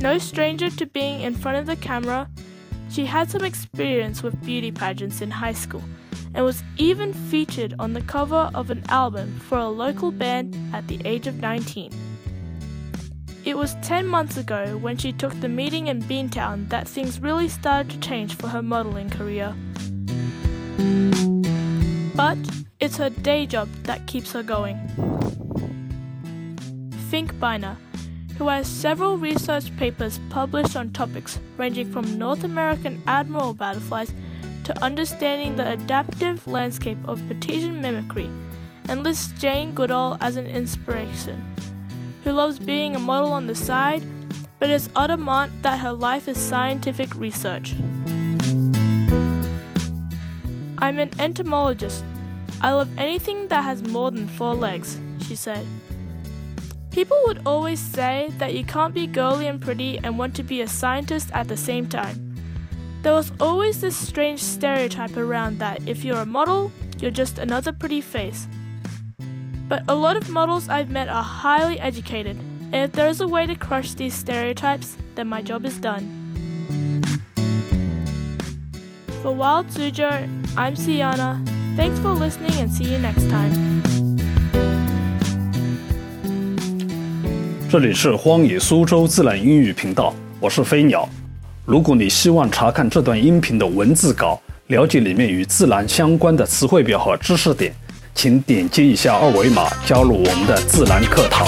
No stranger to being in front of the camera, she had some experience with beauty pageants in high school and was even featured on the cover of an album for a local band at the age of 19. It was 10 months ago when she took the meeting in Beantown that things really started to change for her modeling career. But it's her day job that keeps her going. Finkbeiner, who has several research papers published on topics ranging from North American admiral butterflies to understanding the adaptive landscape of Batesian mimicry, and lists Jane Goodall as an inspiration, who loves being a model on the side, but is adamant that her life is scientific research. I'm an entomologist. I love anything that has more than four legs, she said. People would always say that you can't be girly and pretty and want to be a scientist at the same time. There was always this strange stereotype around that if you're a model, you're just another pretty face. But a lot of models I've met are highly educated, and if there is a way to crush these stereotypes, then my job is done. For Wild Suzhou, I'm Sienna. Thanks for listening and see you next time. 这里是荒野苏州自然英语频道，我是飞鸟。如果你希望查看这段音频的文字稿，了解里面与自然相关的词汇表和知识点，请点击一下二维码加入我们的自然课堂。